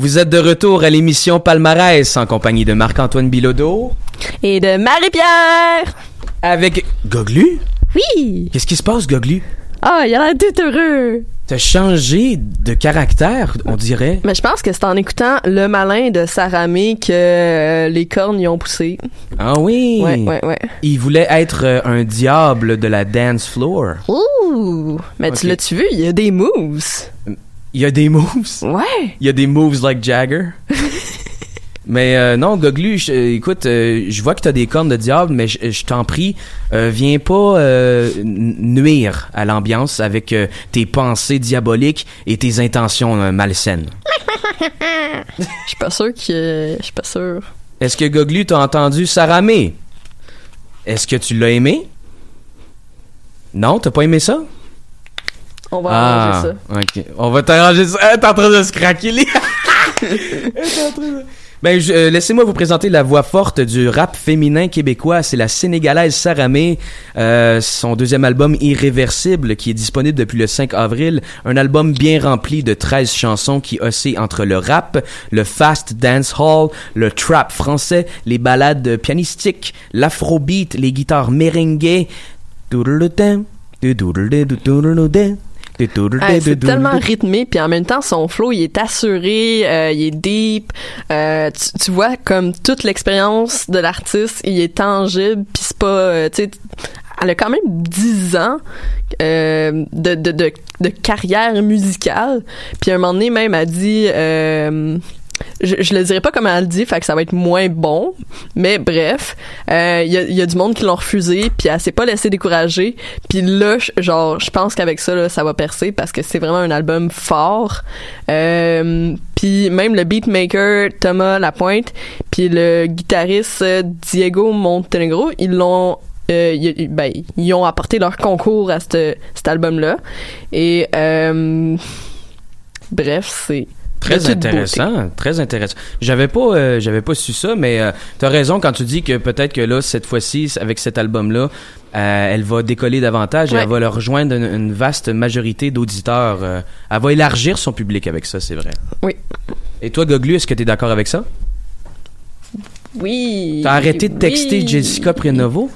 Vous êtes de retour à l'émission Palmarès en compagnie de Marc-Antoine Bilodeau Et de Marie-Pierre! avec Goglu? Oui! Qu'est-ce qui se passe, Goglu? Ah, il a l'air tout heureux! T'as changé de caractère, on dirait. Mais je pense que c'est en écoutant Le Malin de Sarah May que euh, les cornes y ont poussé. Ah oui. Ouais, ouais, ouais. Il voulait être euh, un diable de la dance floor. Ouh! Mais tu l'as-tu vu? Il y a des moves. Il y a des moves. Ouais! Il y a des moves like Jagger. mais euh, non, Goglu, je- euh, écoute, euh, je vois que t'as des cornes de diable, mais je, je t'en prie, euh, viens pas nuire à l'ambiance avec tes pensées diaboliques et tes intentions malsaines. Je suis pas sûr que. Je suis pas sûr. Est-ce que Goglu t'a entendu Saramé? Est-ce que tu l'as aimé? Non, t'as pas aimé ça? On va Ah, arranger ça. ok. On va t'arranger ça. Ah, T'es en train de se craquer les... Ben, je- euh, laissez-moi vous présenter la voix forte du rap féminin québécois. C'est la sénégalaise Saramé. Euh, son deuxième album Irréversible, qui est disponible depuis le 5 avril. Un album bien rempli de 13 chansons qui oscillent entre le rap, le fast dance hall, le trap français, les ballades pianistiques, l'afrobeat, les guitares merengue. Ah, c'est tellement rythmé, puis en même temps, son flow, il est assuré, euh, il est deep. Euh, tu, tu vois, comme toute l'expérience de l'artiste, il est tangible, puis c'est pas, euh, tu sais, elle a quand même 10 ans euh, de, de, de, de carrière musicale. Puis à un moment donné, même, elle dit... Euh, je, je le dirais pas comme elle le dit, fait que ça va être moins bon. Mais bref, euh, il y, a, y a du monde qui l'ont refusé, puis elle s'est pas laissée décourager. Puis là, je- genre, je pense qu'avec ça, là, ça va percer parce que c'est vraiment un album fort. Euh, puis même le beatmaker Thomas Lapointe, puis le guitariste euh, Diego Montenegro, ils l'ont euh, ben, ils ont apporté leur concours à ce- cet album-là. Et euh, bref, c'est Très intéressant, très intéressant. J'avais pas, euh, j'avais pas su ça, mais euh, t'as raison quand tu dis que peut-être que là, cette fois-ci, avec cet album-là, euh, elle va décoller davantage et elle va leur rejoindre une, une vaste majorité d'auditeurs. euh, elle va élargir son public avec ça, c'est vrai. Oui. Et toi, Goglu, est-ce que t'es d'accord avec ça? Oui. T'as arrêté de texter oui. Jessica Prienovo?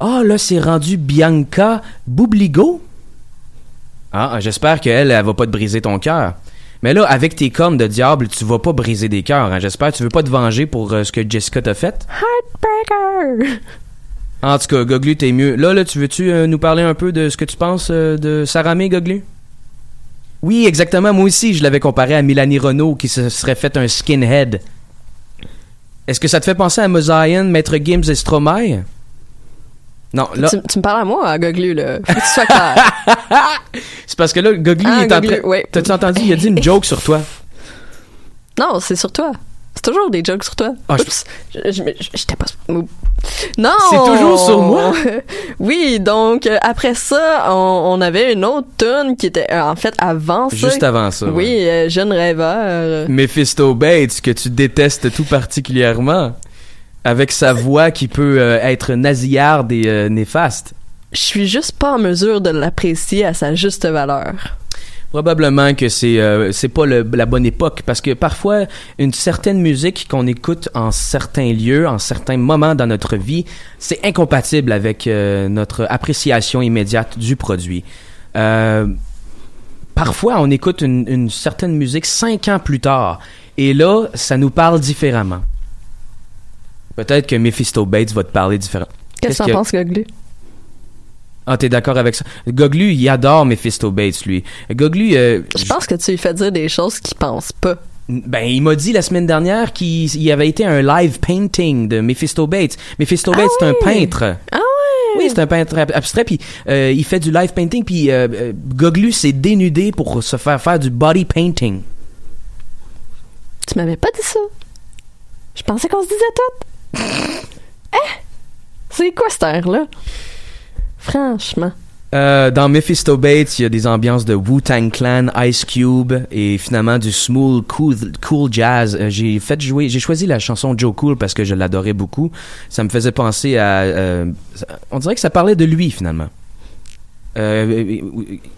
Ah, là, c'est rendu Bianca Boubligo? Ah, j'espère qu'elle, elle va pas te briser ton cœur. Mais là, avec tes cornes de diable, tu vas pas briser des cœurs, hein, j'espère. Tu veux pas te venger pour euh, ce que Jessica t'a fait? Heartbreaker. En tout cas, Goglu, t'es mieux. Là, là, tu veux-tu euh, nous parler un peu de ce que tu penses euh, de Saramé, Goglu? Oui, exactement. Moi aussi, je l'avais comparé à Mélanie Renault qui se serait fait un skinhead. Est-ce que ça te fait penser à Mosaïen, Maître Gims et Stromae? Non, là, Tu, tu me parles à moi, à Goglu, là. Faut que tu sois clair. c'est parce que là, Goglu, Ah, il est en Goglu, train... ouais. T'as-tu entendu? Il a dit une joke sur toi. non, c'est sur toi. C'est toujours des jokes sur toi. Ah, Oups. Je, j'étais pas. Non! C'est toujours sur moi? oui, donc, euh, après ça, on, on avait une autre tune qui était, euh, en fait, avant ça. Juste avant ça. Oui, ouais. euh, Jeune rêveur. Mephisto Bates, que tu détestes tout particulièrement. Avec sa voix qui peut euh, être nasillarde et euh, néfaste. Je suis juste pas en mesure de l'apprécier à sa juste valeur. Probablement que c'est euh, c'est pas le- la bonne époque parce que parfois une certaine musique qu'on écoute en certains lieux, en certains moments dans notre vie, c'est incompatible avec euh, notre appréciation immédiate du produit. Parfois, on écoute une, une certaine musique cinq ans plus tard, Et là, ça nous parle différemment. Peut-être que Mephisto Bates va te parler différent. Qu'est-ce que t'en penses, Goglu? Ah, t'es d'accord avec ça? Goglu, il adore Mephisto Bates, lui. Goglu, euh, Je pense que tu lui fais dire des choses qu'il pense pas. Ben, il m'a dit la semaine dernière qu'il il y avait été un live painting de Mephisto Bates. Mephisto Bates, c'est un peintre. Ah ouais? Oui, c'est un peintre ab- abstrait, puis euh, il fait du live painting, puis euh, euh, Goglu s'est dénudé pour se faire faire du body painting. Tu m'avais pas dit ça? Je pensais qu'on se disait tout. Hein? C'est quoi cette air-là? Franchement. Euh, dans Mephisto Bates, il y a des ambiances de Wu-Tang Clan, Ice Cube et finalement du smooth, cool, cool jazz. Euh, j'ai fait jouer, j'ai choisi la chanson Joe Cool parce que je l'adorais beaucoup. Ça me faisait penser à, euh, on dirait que ça parlait de lui finalement. Euh,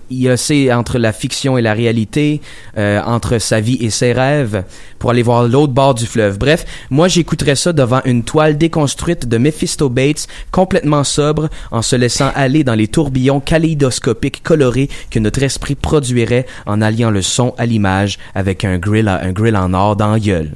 il c'est entre la fiction et la réalité, euh, entre sa vie et ses rêves, pour aller voir l'autre bord du fleuve. Bref, moi j'écouterais ça devant une toile déconstruite de Mephisto Bates, complètement sobre, en se laissant aller dans les tourbillons kaléidoscopiques colorés que notre esprit produirait en alliant le son à l'image avec un grill, à- un grill en or dans gueule.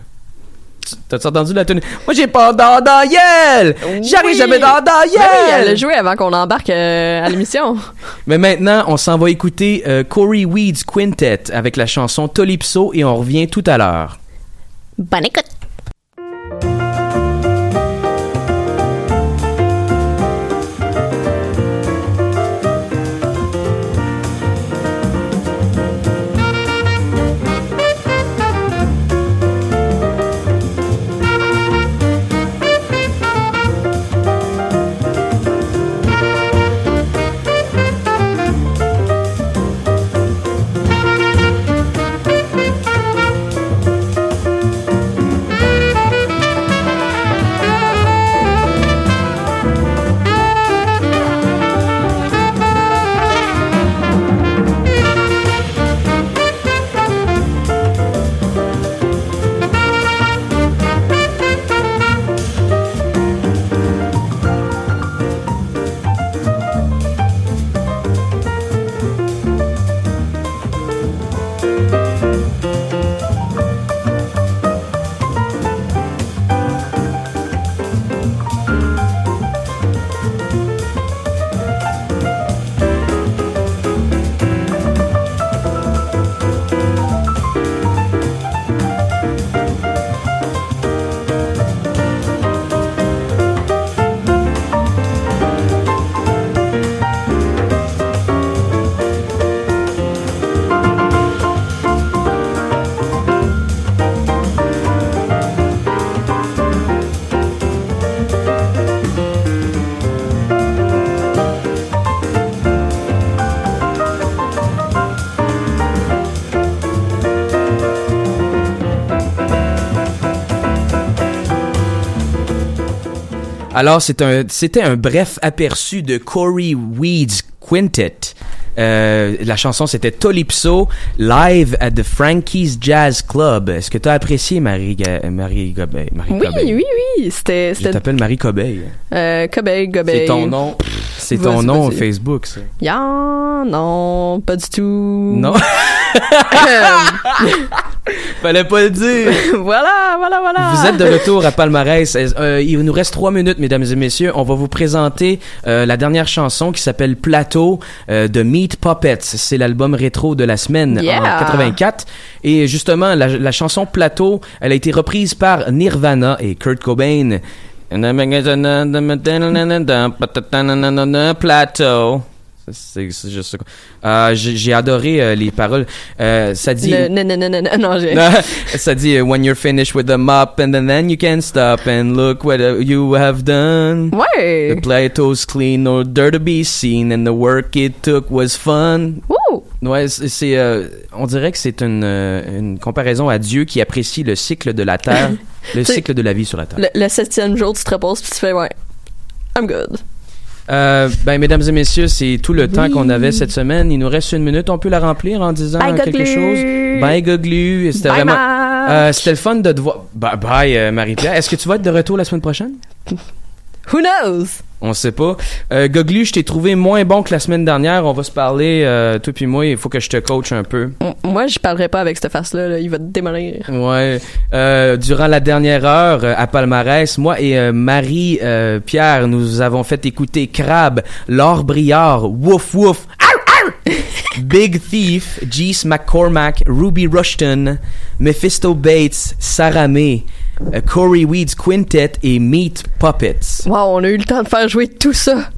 T'as entendu la tenue? Moi j'ai pas gueule! J'arrive Oui. jamais Ben oui, elle a joué avant qu'on embarque euh, à l'émission. Mais maintenant, on s'en va écouter euh, Corey Weeds Quintet avec la chanson Tolypso et on revient tout à l'heure. Bonne écoute. Alors, c'est un, c'était un bref aperçu de Corey Weeds Quintet. Euh, la chanson c'était Tolypso live at the Frankie's Jazz Club. Est-ce que tu as apprécié Marie Ga- Marie Gobeil Marie Oui, oui, oui. C'était. Je t'appelle Marie Cobeil. euh, Cobeil, Gobeil. C'est ton nom. C'est ton nom. Facebook, ça. Ya, non, pas du tout. Non? Fallait pas le dire. voilà, voilà, voilà. Vous êtes de retour à Palmarès. Euh, il nous reste trois minutes, mesdames et messieurs. On va vous présenter euh, la dernière chanson qui s'appelle Plateau euh, de Meat Puppets. C'est l'album rétro de la semaine Yeah. en 84. Et justement, la, la chanson Plateau, elle a été reprise par Nirvana et Kurt Cobain. Plateau. C'est juste ça. Euh, J'ai adoré euh, les paroles. Euh, ça dit. Non, non, non, non, non. Ça dit when you're finished with the mop and then, then you can stop and look what uh, you have done. Ouais. The plateau's clean, no dirt to be seen, and the work it took was fun. Wouh. Ouais, c'est on dirait que c'est une, une comparaison à Dieu qui apprécie le cycle de la terre, le cycle de la vie sur la terre. Le, le septième jour, tu te reposes puis tu fais, ouais, I'm good. Euh, ben, mesdames et messieurs, c'est tout le temps qu'on avait cette semaine. Il nous reste une minute. On peut la remplir en disant Bye, quelque chose. Bye, Goglu. C'était vraiment. Euh, C'était le fun de te voir. Bye, bye euh, Marie-Pierre. Est-ce que tu vas être de retour la semaine prochaine? Who knows? On sait pas. Euh, Goglu, je t'ai trouvé moins bon que la semaine dernière. On va se parler, euh, toi puis moi. Il faut que je te coach un peu. Moi, je parlerai pas avec cette face-là. là. Il va te démolir. Ouais. Euh, durant la dernière heure euh, à Palmarès, moi et euh, Marie euh, Pierre, nous avons fait écouter Crab, Laure Briard, Wouf Wouf! Big Thief, Jees McCormack, Ruby Rushton, Mephisto Bates, Sarah May, Corey Weeds Quintet et Meat Puppets. Wow, on a eu le temps de faire jouer tout ça.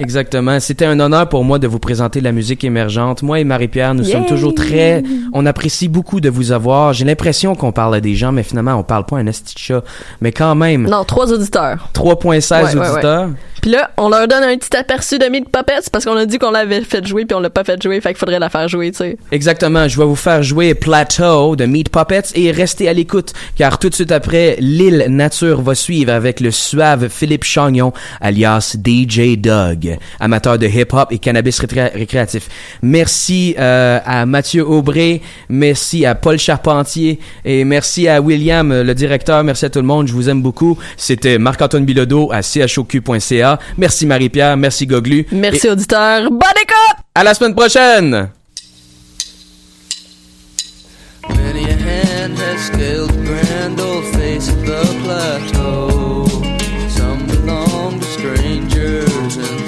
Exactement. C'était un honneur pour moi de vous présenter la musique émergente. Moi et Marie-Pierre, nous sommes toujours très... On apprécie beaucoup de vous avoir. J'ai l'impression qu'on parle à des gens, mais finalement, on parle pas à un chat. Mais quand même, Non, trois auditeurs. 3.16 Ouais, ouais, auditeurs. Puis là, on leur donne un petit aperçu de Meat Puppets parce qu'on a dit qu'on l'avait fait jouer puis on l'a pas fait jouer, fait qu'il faudrait la faire jouer, tu sais. Exactement. Je vais vous faire jouer Plateau de Meat Puppets et restez à l'écoute, car tout de suite après, l'île Nature va suivre avec le suave Philippe Chagnon, alias DJ Dog, amateur de hip-hop et cannabis récré- récréatif. Merci euh, à Mathieu Aubray, merci à Paul Charpentier et merci à William, euh, le directeur. Merci à tout le monde. Je vous aime beaucoup. C'était Marc-Antoine Bilodeau à choq.ca. Merci Marie-Pierre. Merci Goglu. Merci auditeurs. Bonne écoute! À la semaine prochaine! Many a hand has scaled the grand old face of the plush.